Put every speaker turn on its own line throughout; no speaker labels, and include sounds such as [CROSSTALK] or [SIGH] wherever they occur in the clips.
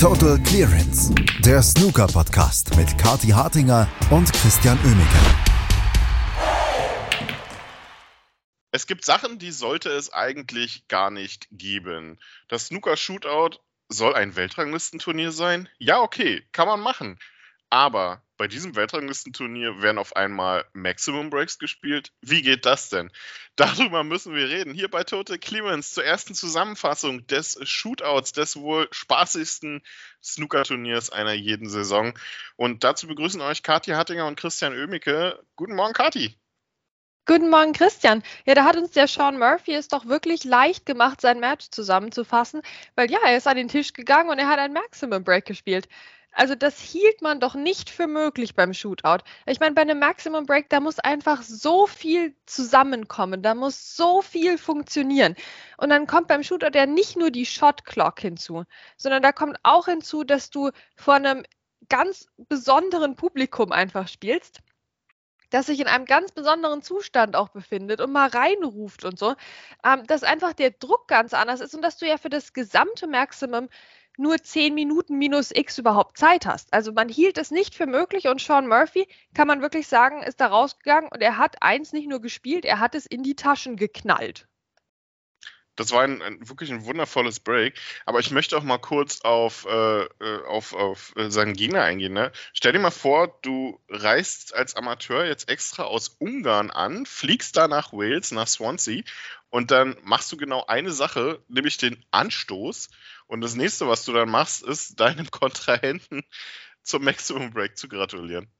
Total Clearance, der Snooker-Podcast mit Kati Hartinger und Christian Oemeke.
Es gibt Sachen, die sollte es eigentlich gar nicht geben. Das Snooker-Shootout soll ein Weltranglistenturnier sein? Ja, okay, kann man machen. Aber bei diesem Weltranglistenturnier werden auf einmal Maximum Breaks gespielt. Wie geht das denn? [LAUGHS] Darüber müssen wir reden. Hier bei Total Clearance zur ersten Zusammenfassung des Shootouts, des wohl spaßigsten Snooker-Turniers einer jeden Saison. Und dazu begrüßen euch Kathi Hattinger und Christian Oemicke. Guten Morgen, Kathi.
Guten Morgen, Christian. Ja, da hat uns der Sean Murphy es doch wirklich leicht gemacht, sein Match zusammenzufassen, weil ja, er ist an den Tisch gegangen und er hat ein Maximum Break gespielt. Also das hielt man doch nicht für möglich beim Shootout. Ich meine, bei einem Maximum Break, da muss einfach so viel zusammenkommen, da muss so viel funktionieren. Und dann kommt beim Shootout ja nicht nur die Shot Clock hinzu, sondern da kommt auch hinzu, dass du vor einem ganz besonderen Publikum einfach spielst das sich in einem ganz besonderen Zustand auch befindet und mal reinruft und so, ähm, dass einfach der Druck ganz anders ist und dass du ja für das gesamte Maximum nur 10 Minuten minus X überhaupt Zeit hast. Also man hielt es nicht für möglich und Sean Murphy, kann man wirklich sagen, ist da rausgegangen und er hat eins nicht nur gespielt, er hat es in die Taschen geknallt.
Das war ein, ein, wirklich ein wundervolles Break. Aber ich möchte auch mal kurz auf, äh, äh auf, auf äh, seinen Gegner eingehen. Ne? Stell dir mal vor, du reist als Amateur jetzt extra aus Ungarn an, fliegst da nach Wales, nach Swansea und dann machst du genau eine Sache, nämlich den Anstoß. Und das nächste, was du dann machst, ist deinem [LAUGHS] Kontrahenten zum Maximum Break zu gratulieren.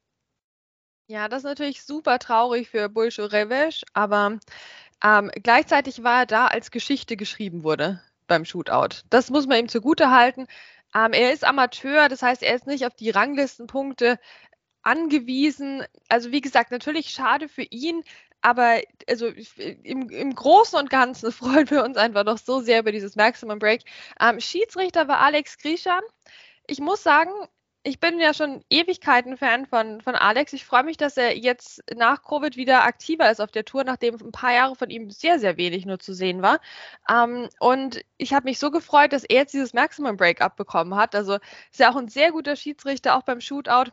Ja, das ist natürlich super traurig für Bulscho Revesh, aber ähm, gleichzeitig war er da, als Geschichte geschrieben wurde beim Shootout. Das muss man ihm zugute halten. Ähm, er ist Amateur, das heißt, er ist nicht auf die Ranglistenpunkte angewiesen. Also wie gesagt, natürlich schade für ihn, aber also im, im Großen und Ganzen [LAUGHS] freuen wir uns einfach noch so sehr über dieses Maximum Break. Ähm, Schiedsrichter war Alex Grischan. Ich muss sagen, ich bin ja schon Ewigkeiten Fan von, von Alex. Ich freue mich, dass er jetzt nach Covid wieder aktiver ist auf der Tour, nachdem ein paar Jahre von ihm sehr, sehr wenig nur zu sehen war. Ähm, und ich habe mich so gefreut, dass er jetzt dieses Maximum Break abbekommen hat. Also ist ja auch ein sehr guter Schiedsrichter, auch beim Shootout.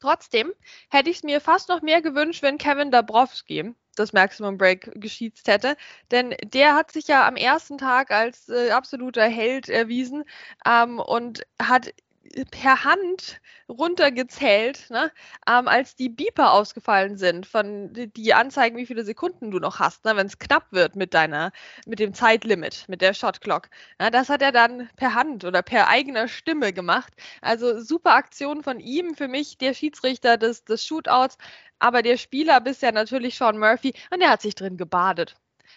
Trotzdem hätte ich es mir fast noch mehr gewünscht, wenn Kevin Dabrowski das Maximum Break geschießt hätte. Denn der hat sich ja am ersten Tag als äh, absoluter Held erwiesen ähm, und hat per Hand runtergezählt, ne, ähm, als die Beeper ausgefallen sind, von die anzeigen, wie viele Sekunden du noch hast, ne, wenn es knapp wird mit deiner, mit dem Zeitlimit, mit der Shot Clock. Ja, das hat er dann per Hand oder per eigener Stimme gemacht. Also super Aktion von ihm, für mich der Schiedsrichter des, des Shootouts, aber der Spieler bisher natürlich Sean Murphy und der hat sich drin gebadet.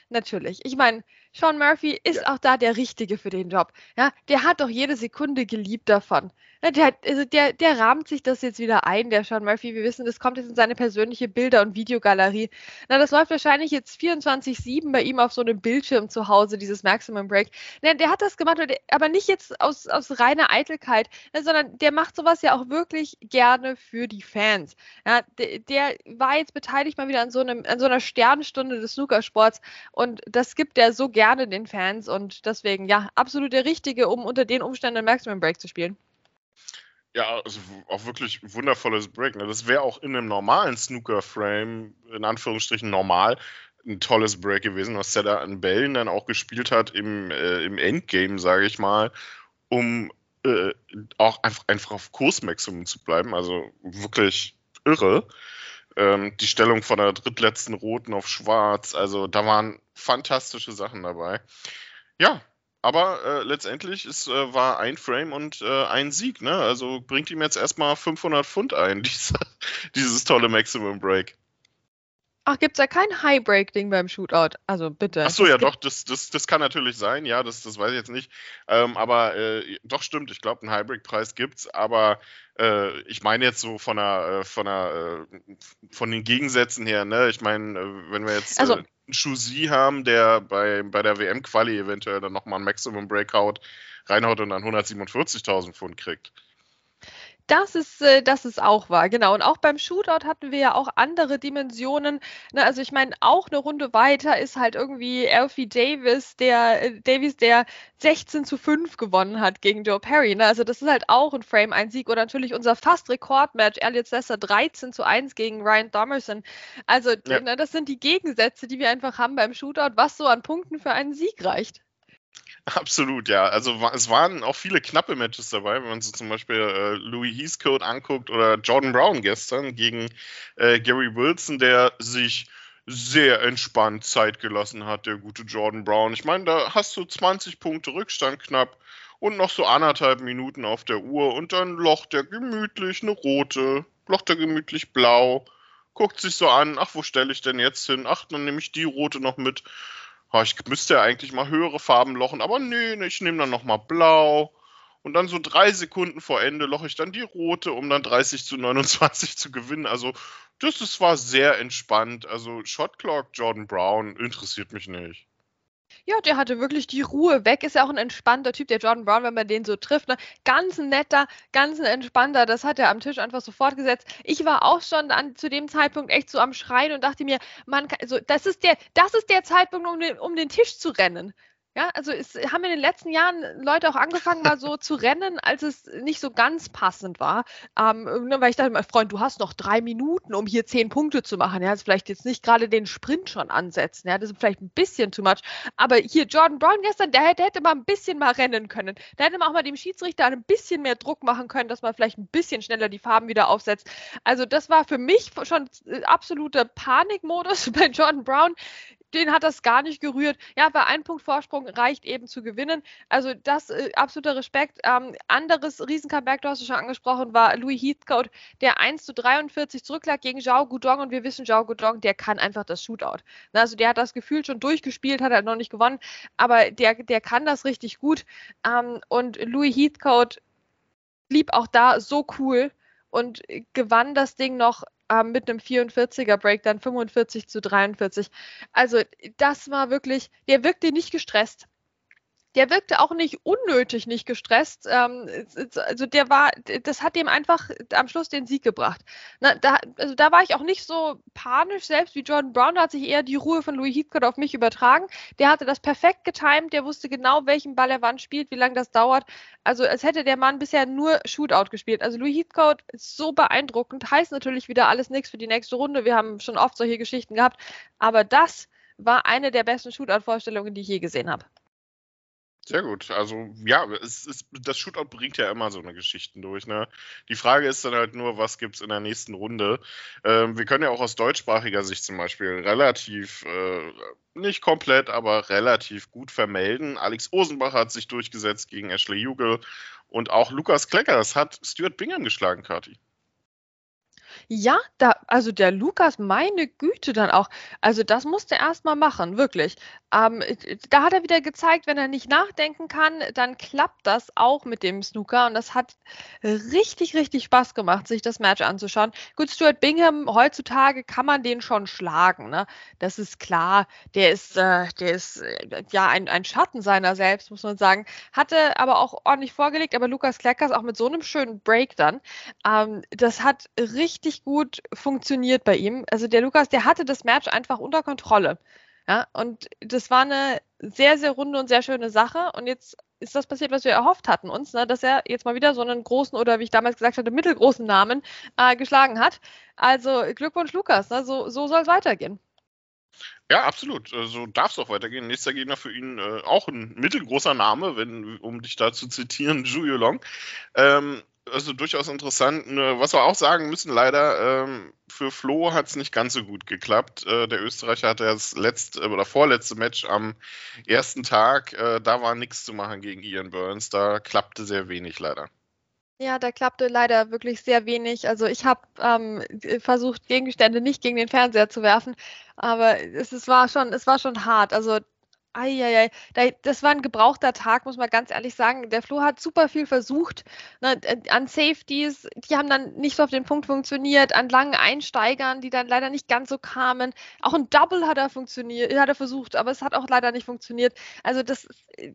Natürlich. Ich meine, Sean Murphy ist ja. auch da der Richtige für den Job. Ja, der hat doch jede Sekunde geliebt davon. Ja, der, also der, der rahmt sich das jetzt wieder ein, der Sean Murphy. Wir wissen, das kommt jetzt in seine persönliche Bilder- und Videogalerie. Na, das läuft wahrscheinlich jetzt 24-7 bei ihm auf so einem Bildschirm zu Hause, dieses Maximum Break. Na, der hat das gemacht, aber nicht jetzt aus, aus reiner Eitelkeit, sondern der macht sowas ja auch wirklich gerne für die Fans. Ja, der, der war jetzt beteiligt mal wieder an so, einem, an so einer Sternenstunde des Snookersports und das gibt er so gerne den Fans und deswegen, ja, absolut der Richtige, um unter den Umständen Maximum Break zu spielen.
Ja, also auch wirklich wundervolles Break. Ne? Das wäre auch in einem normalen Snooker-Frame, in Anführungsstrichen normal, ein tolles Break gewesen, was er an Bällen dann auch gespielt hat im, äh, im Endgame, sage ich mal, um äh, auch einfach, einfach auf Kursmaximum zu bleiben. Also wirklich irre. Ähm, die Stellung von der drittletzten Roten auf Schwarz, also da waren fantastische Sachen dabei. Ja, aber äh, letztendlich ist, äh, war ein Frame und äh, ein Sieg, ne? Also bringt ihm jetzt erstmal 500 Pfund ein, [LAUGHS] dieser, dieses tolle Maximum Break.
Ach, gibt es da kein High-Break-Ding beim Shootout? Also bitte.
Ach so, ja, doch, das, das, das kann natürlich sein, ja, das, das weiß ich jetzt nicht. Ähm, aber äh, doch stimmt, ich glaube, einen High-Break-Preis gibt es, aber äh, ich meine jetzt so von der, äh, von der, äh, von den Gegensätzen her, ne? Ich meine, äh, wenn wir jetzt also, einen Schusi haben, der bei, bei der WM-Quali eventuell dann nochmal einen Maximum Break haut, reinhaut und dann 147.000 Pfund kriegt.
Das ist, äh, das ist auch wahr, genau. Und auch beim Shootout hatten wir ja auch andere Dimensionen. Ne, also ich meine, auch eine Runde weiter ist halt irgendwie Alfie Davis, der äh, Davies, der 16 zu 5 gewonnen hat gegen Joe Perry. Ne? Also das ist halt auch ein Frame, ein Sieg. Und natürlich unser fast Rekordmatch, Elliot Sesser 13 zu 1 gegen Ryan Domerson. Also ja. ne, das sind die Gegensätze, die wir einfach haben beim Shootout, was so an Punkten für einen Sieg reicht.
Absolut, ja. Also es waren auch viele knappe Matches dabei, wenn man sich zum Beispiel äh, Louis Heathcote anguckt oder Jordan Brown gestern gegen äh, Gary Wilson, der sich sehr entspannt Zeit gelassen hat, der gute Jordan Brown. Ich meine, da hast du 20 Punkte Rückstand knapp und noch so anderthalb Minuten auf der Uhr und dann locht er gemütlich eine rote, locht er gemütlich blau, guckt sich so an, ach, wo stelle ich denn jetzt hin? Ach, dann nehme ich die rote noch mit ich müsste ja eigentlich mal höhere Farben lochen, aber nee, ich nehme dann nochmal blau. Und dann so drei Sekunden vor Ende loche ich dann die rote, um dann 30 zu 29 [LAUGHS] zu gewinnen. Also, das, das war sehr entspannt. Also, Shotclock Jordan Brown interessiert mich nicht.
Ja, der hatte wirklich die Ruhe weg. Ist ja auch ein entspannter Typ, der Jordan Brown, wenn man den so trifft. Ne? Ganz ein netter, ganz ein entspannter. Das hat er am Tisch einfach so fortgesetzt. Ich war auch schon an, zu dem Zeitpunkt echt so am Schreien und dachte mir, man kann, also das ist der, das ist der Zeitpunkt, um den, um den Tisch zu rennen. Ja, also es haben in den letzten Jahren Leute auch angefangen, mal so [LAUGHS] zu rennen, als es nicht so ganz passend war. Ähm, ne, weil ich dachte, mein Freund, du hast noch drei Minuten, um hier zehn Punkte zu machen. Ja, also vielleicht jetzt nicht gerade den Sprint schon ansetzen. Ja, das ist vielleicht ein bisschen too much. Aber hier Jordan Brown gestern, der hätte, hätte mal ein bisschen mal rennen können. Da hätte man auch mal dem Schiedsrichter ein bisschen mehr Druck machen können, dass man vielleicht ein bisschen schneller die Farben wieder aufsetzt. Also das war für mich schon äh, absoluter Panikmodus [LAUGHS] bei Jordan Brown den hat das gar nicht gerührt. Ja, bei einem Punkt Vorsprung reicht eben zu gewinnen. Also das äh, absoluter Respekt. Ähm, anderes Riesencomeback, du hast es schon angesprochen, war Louis Heathcote, der 1 zu 43 zurücklag gegen Zhao Gudong und wir wissen, Zhao Gudong, der kann einfach das Shootout. Also der hat das Gefühl schon durchgespielt, hat er noch nicht gewonnen, aber der, der kann das richtig gut. Ähm, und Louis Heathcote blieb auch da so cool und gewann das Ding noch äh, mit einem 44er Break dann 45 zu 43. Also das war wirklich, der wirkte nicht gestresst der wirkte auch nicht unnötig nicht gestresst. Ähm, also der war, das hat dem einfach am Schluss den Sieg gebracht. Na, da, also da war ich auch nicht so panisch, selbst wie Jordan Brown, da hat sich eher die Ruhe von Louis Heathcote auf mich übertragen. Der hatte das perfekt getimt, der wusste genau, welchen Ball er wann spielt, wie lange das dauert. Also als hätte der Mann bisher nur Shootout gespielt. Also Louis Heathcote ist so beeindruckend, heißt natürlich wieder alles nichts für die nächste Runde. Wir haben schon oft solche Geschichten gehabt, aber das war eine der besten Shootout-Vorstellungen, die ich je gesehen habe.
Sehr gut. Also ja, es ist, das Shootout bringt ja immer so eine Geschichten durch. Ne? Die Frage ist dann halt nur, was gibt es in der nächsten Runde? Ähm, wir können ja auch aus deutschsprachiger Sicht zum Beispiel relativ, äh, nicht komplett, aber relativ gut vermelden. Alex Osenbach hat sich durchgesetzt gegen Ashley Jugel und auch Lukas Kleckers hat Stuart Bingham geschlagen, Kati.
Ja, da, also der Lukas, meine Güte dann auch. Also das musste er erst mal machen, wirklich. Ähm, da hat er wieder gezeigt, wenn er nicht nachdenken kann, dann klappt das auch mit dem Snooker. Und das hat richtig, richtig Spaß gemacht, sich das Match anzuschauen. Gut, Stuart Bingham, heutzutage kann man den schon schlagen. Ne? Das ist klar. Der ist, äh, der ist äh, ja ein, ein Schatten seiner selbst, muss man sagen. Hatte aber auch ordentlich vorgelegt. Aber Lukas Kleckers auch mit so einem schönen Break dann. Ähm, das hat richtig gut funktioniert bei ihm. Also der Lukas, der hatte das Match einfach unter Kontrolle. Ja, und das war eine sehr, sehr runde und sehr schöne Sache. Und jetzt ist das passiert, was wir erhofft hatten uns, ne, dass er jetzt mal wieder so einen großen oder wie ich damals gesagt hatte, mittelgroßen Namen äh, geschlagen hat. Also Glückwunsch, Lukas. Ne, so so soll es weitergehen.
Ja, absolut. So also, darf es auch weitergehen. Nächster Gegner für ihn äh, auch ein mittelgroßer Name, wenn, um dich da zu zitieren, [LAUGHS] Julio Long. Ähm, also durchaus interessant. Was wir auch sagen müssen, leider, ähm, für Flo hat es nicht ganz so gut geklappt. Äh, der Österreicher hatte das letzte oder vorletzte Match am ersten Tag. Äh, da war nichts zu machen gegen Ian Burns. Da klappte sehr wenig leider.
Ja, da klappte leider wirklich sehr wenig. Also ich habe ähm, versucht, Gegenstände nicht gegen den Fernseher zu werfen, aber es, es, war schon, es war schon hart. Also Eieiei, das war ein gebrauchter Tag, muss man ganz ehrlich sagen. Der Flo hat super viel versucht. Ne, an Safeties, die haben dann nicht so auf den Punkt funktioniert, an langen Einsteigern, die dann leider nicht ganz so kamen. Auch ein Double hat er funktioniert, hat er versucht, aber es hat auch leider nicht funktioniert. Also das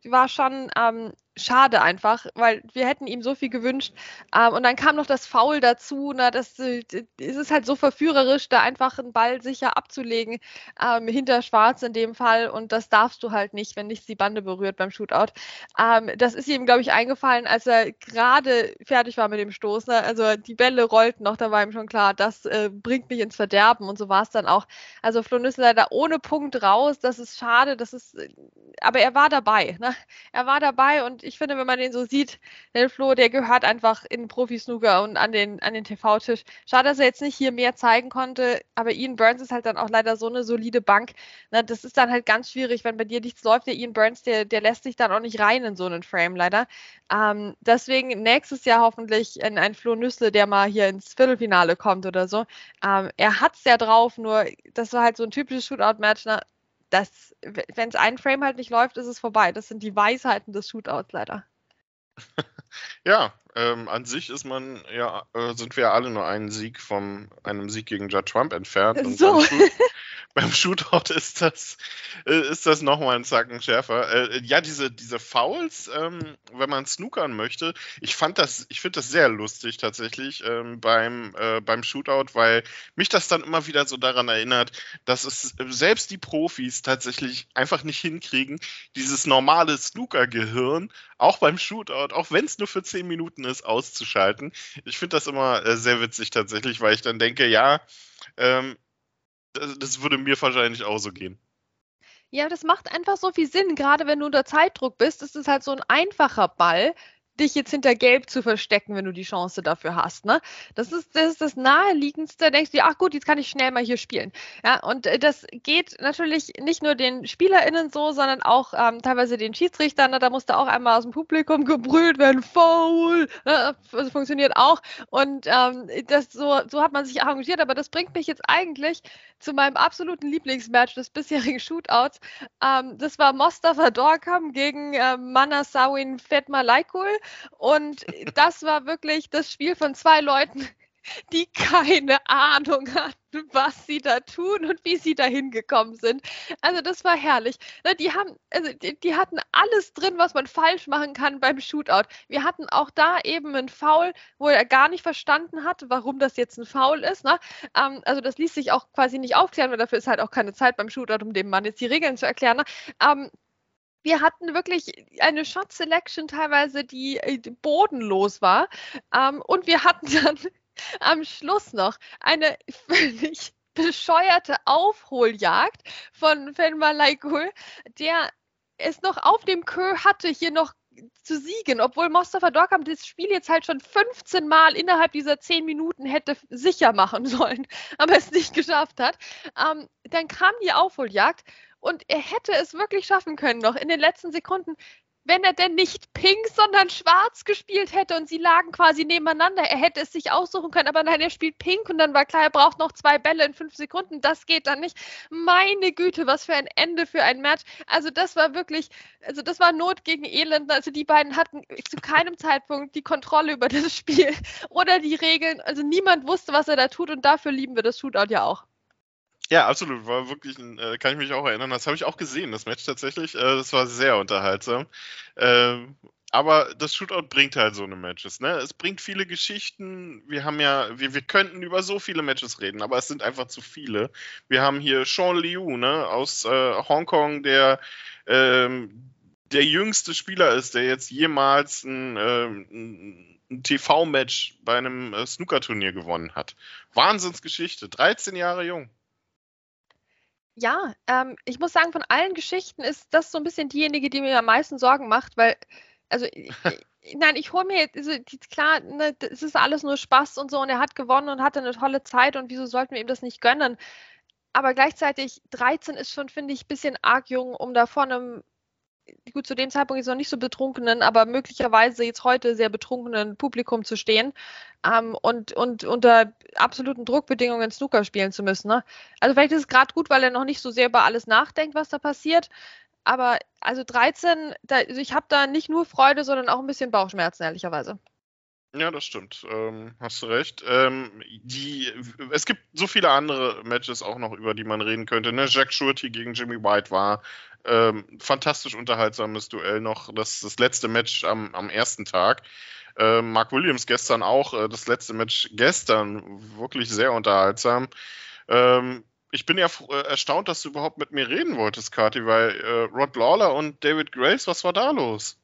war schon ähm, schade einfach, weil wir hätten ihm so viel gewünscht. Ähm, und dann kam noch das Foul dazu. Na, das, äh, es ist halt so verführerisch, da einfach einen Ball sicher abzulegen, ähm, hinter Schwarz in dem Fall. Und das darfst du halt nicht, wenn nicht die Bande berührt beim Shootout. Ähm, das ist ihm, glaube ich, eingefallen, als er gerade fertig war mit dem Stoß. Ne? Also die Bälle rollten noch, da war ihm schon klar, das äh, bringt mich ins Verderben. Und so war es dann auch. Also Flo Nüssel leider ohne Punkt raus. Das ist schade. Das ist, äh, aber er war dabei. Ne? Er war dabei und ich finde, wenn man den so sieht, der Flo, der gehört einfach in Profi-Snooker und an den, an den TV-Tisch. Schade, dass er jetzt nicht hier mehr zeigen konnte, aber Ian Burns ist halt dann auch leider so eine solide Bank. Na, das ist dann halt ganz schwierig, wenn bei dir nichts läuft. Der Ian Burns, der, der lässt sich dann auch nicht rein in so einen Frame, leider. Ähm, deswegen nächstes Jahr hoffentlich ein, ein Flo Nüssle, der mal hier ins Viertelfinale kommt oder so. Ähm, er hat es ja drauf, nur das war halt so ein typisches Shootout-Match. Ne? wenn es ein Frame halt nicht läuft, ist es vorbei. Das sind die Weisheiten des Shootouts leider. [LAUGHS]
Ja, ähm, an sich ist man ja, äh, sind wir alle nur einen Sieg von einem Sieg gegen Judd Trump entfernt. So. [LAUGHS] beim Shootout ist das, äh, ist das nochmal ein Zacken schärfer. Äh, ja, diese, diese Fouls, ähm, wenn man snookern möchte, ich fand das, ich finde das sehr lustig tatsächlich ähm, beim, äh, beim Shootout, weil mich das dann immer wieder so daran erinnert, dass es selbst die Profis tatsächlich einfach nicht hinkriegen, dieses normale Snooker-Gehirn auch beim Shootout, auch wenn es nur für 10 Minuten ist, auszuschalten. Ich finde das immer äh, sehr witzig tatsächlich, weil ich dann denke, ja, ähm, das, das würde mir wahrscheinlich auch so gehen.
Ja, das macht einfach so viel Sinn. Gerade wenn du unter Zeitdruck bist, ist es halt so ein einfacher Ball, dich jetzt hinter Gelb zu verstecken, wenn du die Chance dafür hast. Ne? Das, ist, das ist das Naheliegendste. Denkst du, ach gut, jetzt kann ich schnell mal hier spielen. Ja, und äh, das geht natürlich nicht nur den SpielerInnen so, sondern auch ähm, teilweise den Schiedsrichtern. Ne? Da musste auch einmal aus dem Publikum gebrüllt werden, faul. Ne? Das funktioniert auch. Und ähm, das, so, so hat man sich arrangiert. Aber das bringt mich jetzt eigentlich zu meinem absoluten Lieblingsmatch des bisherigen Shootouts. Ähm, das war Mostafa Dorkam gegen äh, Manasawin Fetmalaikul. Und das war wirklich das Spiel von zwei Leuten, die keine Ahnung hatten, was sie da tun und wie sie da hingekommen sind. Also das war herrlich. Die haben, also die, die, hatten alles drin, was man falsch machen kann beim Shootout. Wir hatten auch da eben einen Foul, wo er gar nicht verstanden hat, warum das jetzt ein Foul ist. Ne? Ähm, also das ließ sich auch quasi nicht aufklären, weil dafür ist halt auch keine Zeit beim Shootout, um dem Mann jetzt die Regeln zu erklären. Ne? Wir hatten wirklich eine Shot Selection teilweise, die, äh, bodenlos war. Ähm, und wir hatten [LAUGHS] dann am Schluss noch eine [LAUGHS] völlig bescheuerte Aufholjagd von Fenma Laikul, der es noch auf dem Kö hatte, hier noch zu siegen, obwohl Mostafa Dorkam das Spiel jetzt halt schon 15 Mal innerhalb dieser 10 Minuten hätte sicher machen [LAUGHS] sollen, aber es nicht geschafft hat. Ähm, dann kam die Aufholjagd und er hätte es wirklich schaffen können, noch in den letzten Sekunden, wenn er denn nicht pink, sondern schwarz gespielt hätte und sie lagen quasi nebeneinander. Er hätte es sich aussuchen können, aber nein, er spielt pink und dann war klar, er braucht noch zwei Bälle in fünf Sekunden. Das geht dann nicht. Meine Güte, was für ein Ende für ein Match. Also das war wirklich, also das war Not gegen Elend. Also die beiden hatten zu keinem Zeitpunkt die Kontrolle über das Spiel [LAUGHS] oder die Regeln. Also niemand wusste, was er da tut und dafür lieben wir das Shootout ja auch.
Ja, absolut. War wirklich, ein, äh, kann ich mich auch erinnern. Das habe ich auch gesehen, das Match tatsächlich. Äh, das war sehr unterhaltsam. Ähm, aber das Shootout bringt halt so eine Matches. Ne? Es bringt viele Geschichten. Wir haben ja, wir, wir könnten über so viele Matches reden, aber es sind einfach zu viele. Wir haben hier Sean Liu ne, aus äh, Hongkong, der ähm, der jüngste Spieler ist, der jetzt jemals ein, ähm, ein TV-Match bei einem äh, Snooker-Turnier gewonnen hat. Wahnsinnsgeschichte. 13 Jahre jung.
Ja, ähm, ich muss sagen, von allen Geschichten ist das so ein bisschen diejenige, die mir am meisten Sorgen macht, weil, also, nein, ich hole mir jetzt, also, klar, ne, es ist alles nur Spaß und so und er hat gewonnen und hatte eine tolle Zeit und wieso sollten wir ihm das nicht gönnen? Aber gleichzeitig 13 ist schon, finde ich, ein bisschen arg jung, um da vor einem gut, zu dem Zeitpunkt ist noch nicht so betrunkenen, aber möglicherweise jetzt heute sehr betrunkenen Publikum zu stehen ähm, und, und unter absoluten Druckbedingungen Snooker spielen zu müssen. Ne? Also vielleicht ist es gerade gut, weil er noch nicht so sehr über alles nachdenkt, was da passiert. Aber also 13, da, also ich habe da nicht nur Freude, sondern auch ein bisschen Bauchschmerzen, ehrlicherweise.
Ja, das stimmt. Ähm, hast du recht. Ähm, die, es gibt so viele andere Matches auch noch, über die man reden könnte. Ne? Jack Shurty gegen Jimmy White war ähm, fantastisch unterhaltsames Duell noch. Das, das letzte Match am, am ersten Tag. Äh, Mark Williams gestern auch. Äh, das letzte Match gestern wirklich sehr unterhaltsam. Ähm, ich bin ja äh, erstaunt, dass du überhaupt mit mir reden wolltest, Kati, weil äh, Rod Lawler und David Grace, was war da los?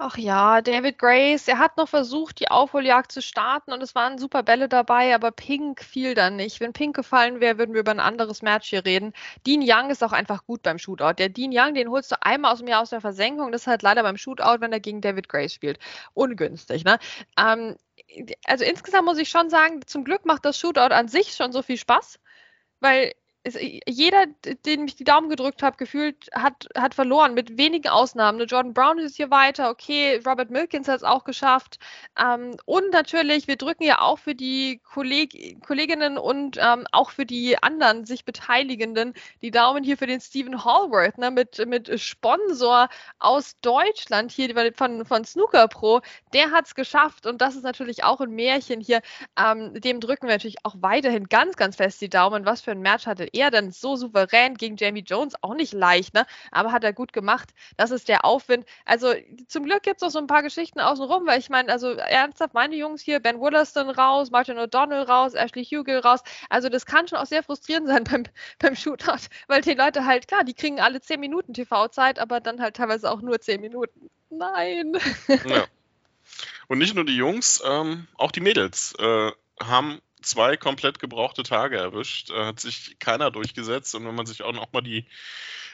Ach ja, David Grace, er hat noch versucht, die Aufholjagd zu starten und es waren super Bälle dabei, aber Pink fiel dann nicht. Wenn Pink gefallen wäre, würden wir über ein anderes Match hier reden. Dean Young ist auch einfach gut beim Shootout. Der Dean Young, den holst du einmal aus dem Jahr aus der Versenkung. Das ist halt leider beim Shootout, wenn er gegen David Grace spielt. Ungünstig, ne? Ähm, also insgesamt muss ich schon sagen, zum Glück macht das Shootout an sich schon so viel Spaß, weil jeder, den ich die Daumen gedrückt habe, gefühlt hat, hat verloren, mit wenigen Ausnahmen. Jordan Brown ist hier weiter, okay, Robert Milkins hat es auch geschafft. Ähm, und natürlich, wir drücken ja auch für die Kolleg Kolleginnen und ähm, auch für die anderen sich Beteiligenden die Daumen hier für den Stephen Hallworth, ne, mit, mit Sponsor aus Deutschland hier von, von Snooker Pro. Der hat es geschafft und das ist natürlich auch ein Märchen hier. Ähm, dem drücken wir natürlich auch weiterhin ganz, ganz fest die Daumen. Was für ein Match hatte er dann so souverän gegen Jamie Jones, auch nicht leicht, ne? Aber hat er gut gemacht. Das ist der Aufwind. Also zum Glück gibt es noch so ein paar Geschichten außenrum, weil ich meine, also ernsthaft, meine Jungs hier, Ben Wollaston raus, Martin O'Donnell raus, Ashley Hugel raus. Also das kann schon auch sehr frustrierend sein [LAUGHS] beim, beim Shootout, weil die Leute halt, klar, die kriegen alle 10 Minuten TV-Zeit, aber dann halt teilweise auch nur 10 Minuten. Nein. Ja.
Und nicht nur die Jungs, ähm, auch die Mädels äh, haben zwei komplett gebrauchte Tage erwischt. Äh, hat sich keiner durchgesetzt. Und wenn man sich auch noch mal die,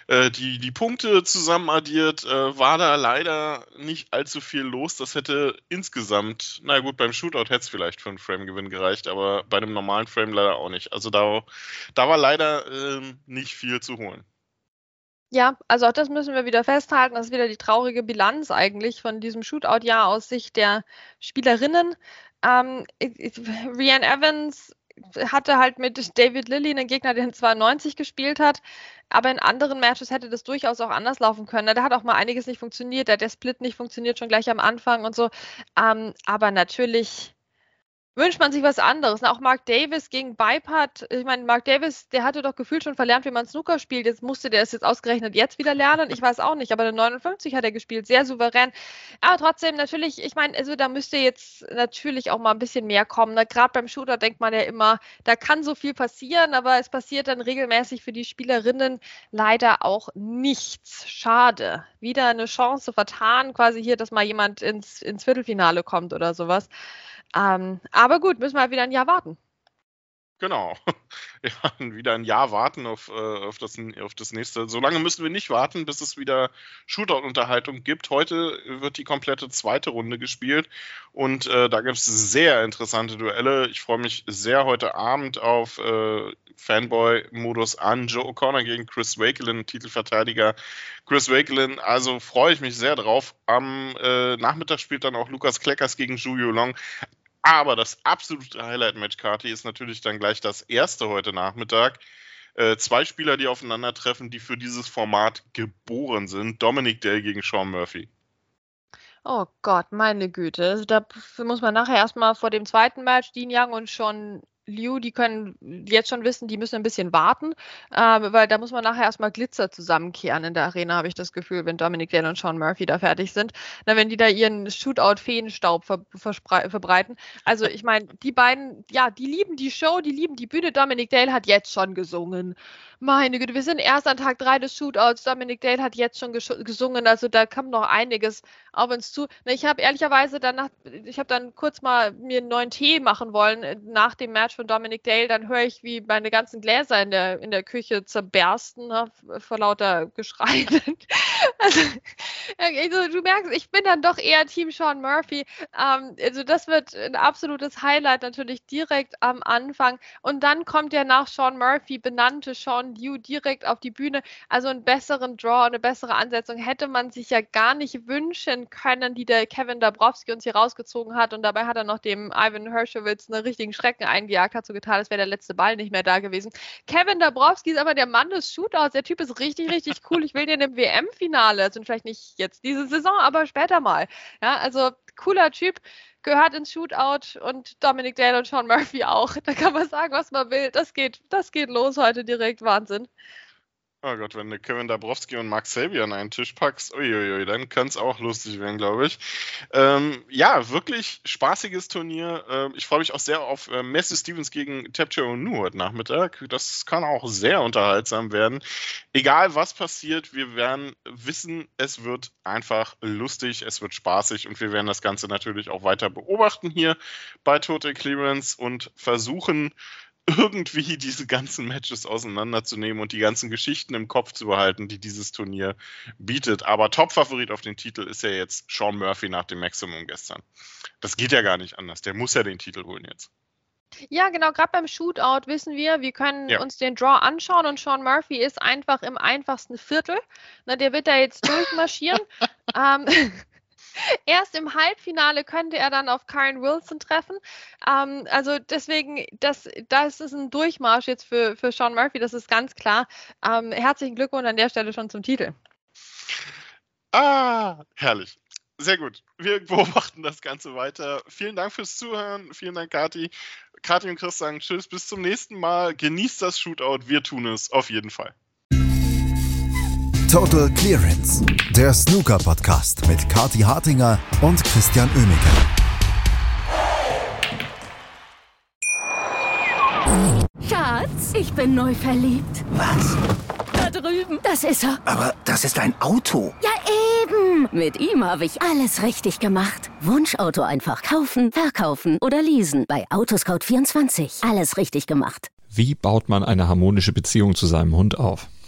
äh, die, die Punkte zusammen addiert, äh, war da leider nicht allzu viel los. Das hätte insgesamt, na gut, beim Shootout hätte es vielleicht für einen Frame-Gewinn gereicht, aber bei einem normalen Frame leider auch nicht. Also da, da war leider ähm, nicht viel zu holen.
Ja, also auch das müssen wir wieder festhalten. Das ist wieder die traurige Bilanz eigentlich von diesem Shootout-Jahr aus Sicht der Spielerinnen. Ähm, Rian Evans hatte halt mit David Lilly einen Gegner, der in 92 gespielt hat. Aber in anderen Matches hätte das durchaus auch anders laufen können. Da hat auch mal einiges nicht funktioniert. Da hat der Split nicht funktioniert, schon gleich am Anfang und so. Ähm, aber natürlich wünscht man sich was anderes. Auch Mark Davis gegen Bipart. Ich meine, Mark Davis, der hatte doch gefühlt schon verlernt, wie man Snooker spielt. Jetzt musste der es jetzt ausgerechnet jetzt wieder lernen. Ich weiß auch nicht, aber der 59 hat er gespielt, sehr souverän. Aber trotzdem, natürlich, ich meine, also da müsste jetzt natürlich auch mal ein bisschen mehr kommen. Gerade beim Shooter denkt man ja immer, da kann so viel passieren, aber es passiert dann regelmäßig für die Spielerinnen leider auch nichts. Schade. Wieder eine Chance vertan, quasi hier, dass mal jemand ins, ins Viertelfinale kommt oder sowas. Ähm, aber gut, müssen wir halt wieder ein Jahr warten.
Genau. [LAUGHS] Ja, wieder ein Jahr warten auf, äh, auf, das, auf das nächste. Solange müssen wir nicht warten, bis es wieder Shootout-Unterhaltung gibt. Heute wird die komplette zweite Runde gespielt und äh, da gibt es sehr interessante Duelle. Ich freue mich sehr heute Abend auf äh, Fanboy-Modus an. Joe O'Connor gegen Chris Wakelin, Titelverteidiger. Chris Wakelin, also freue ich mich sehr drauf. Am äh, Nachmittag spielt dann auch Lukas Kleckers gegen Julio Long. Aber das absolute Highlight-Match, Kati, ist natürlich dann gleich das erste heute Nachmittag. Äh, zwei Spieler, die aufeinandertreffen, die für dieses Format geboren sind. Dominic Dale gegen Sean Murphy.
Oh Gott, meine Güte. Also da muss man nachher erstmal vor dem zweiten Match Dean Young und Sean Liu, die können jetzt schon wissen, die müssen ein bisschen warten, äh, weil da muss man nachher erstmal Glitzer zusammenkehren in der Arena, habe ich das Gefühl, wenn Dominic Dale und Sean Murphy da fertig sind. Na, wenn die da ihren Shootout-Feenstaub ver verbreiten. Also ich meine, die beiden, ja, die lieben die Show, die lieben die Bühne. Dominic Dale hat jetzt schon gesungen. Meine Güte, wir sind erst an Tag 3 des Shootouts. Dominic Dale hat jetzt schon gesungen, also da kommt noch einiges auf uns zu. Ich habe ehrlicherweise danach, ich habe dann kurz mal mir einen neuen Tee machen wollen äh, nach dem Match von Dominic Dale. Dann höre ich, wie meine ganzen Gläser in der, in der Küche zerbersten ne, vor lauter Geschrei. [LAUGHS] also, also, du merkst, ich bin dann doch eher Team Sean Murphy. Ähm, also das wird ein absolutes Highlight natürlich direkt am Anfang. Und dann kommt der nach Sean Murphy benannte Sean Liu direkt auf die Bühne. Also einen besseren Draw, eine bessere Ansetzung hätte man sich ja gar nicht wünschen können, die der Kevin Dabrowski uns hier rausgezogen hat. Und dabei hat er noch dem Ivan Herschowitz einen richtigen Schrecken eingejagt, hat so getan, als wäre der letzte Ball nicht mehr da gewesen. Kevin Dabrowski ist aber der Mann des Shootouts. Der Typ ist richtig, richtig cool. Ich will den im WM-Finale, also vielleicht nicht jetzt diese Saison, aber später mal. Ja, also cooler Typ gehört ins Shootout und Dominic Dale und Sean Murphy auch. [LAUGHS] Da kann man sagen, was man will. Das geht, das geht los heute direkt. Wahnsinn.
Oh Gott, wenn du Kevin Dabrowski und Mark Selby an einen Tisch packst, uiuiui, dann kann es auch lustig werden, glaube ich. Ähm, ja, wirklich spaßiges Turnier. Ähm, ich freue mich auch sehr auf äh, Messi Stevens gegen Tapcho Onu heute Nachmittag. Das kann auch sehr unterhaltsam werden. Egal was passiert, wir werden wissen, es wird einfach lustig, es wird spaßig und wir werden das Ganze natürlich auch weiter beobachten hier bei Total Clearance und versuchen, irgendwie [LAUGHS] diese ganzen Matches auseinanderzunehmen und die ganzen Geschichten im Kopf zu behalten, die dieses Turnier bietet. Aber Top-Favorit auf den Titel ist ja jetzt Sean Murphy nach dem Maximum gestern. Das geht ja gar nicht anders. Der muss ja den Titel holen jetzt.
Ja, genau, gerade beim Shootout wissen wir, wir können ja. uns den Draw anschauen und Sean Murphy ist einfach im einfachsten Viertel. Na, der wird da jetzt durchmarschieren. [LAUGHS] ähm, Erst im Halbfinale könnte er dann auf Karen Wilson treffen. Ähm, also deswegen, das, das ist ein Durchmarsch jetzt für, für Sean Murphy, das ist ganz klar. Ähm, herzlichen Glückwunsch an der Stelle schon zum Titel.
Ah, herrlich. Sehr gut. Wir beobachten das Ganze weiter. Vielen Dank fürs Zuhören. Vielen Dank, Kati. Kati und Chris sagen Tschüss, bis zum nächsten Mal. Genießt das Shootout. Wir tun es auf jeden Fall.
Total Clearance, der Snooker-Podcast mit Kati Hartinger und Christian Oemeke.
Schatz, ich bin neu verliebt.
Was?
Da drüben. Das ist er.
Aber das ist ein Auto.
Ja, eben. Mit ihm habe ich alles richtig gemacht. Wunschauto einfach kaufen, verkaufen oder leasen. Bei Autoscout24. Alles richtig gemacht.
Wie baut man eine harmonische Beziehung zu seinem Hund auf?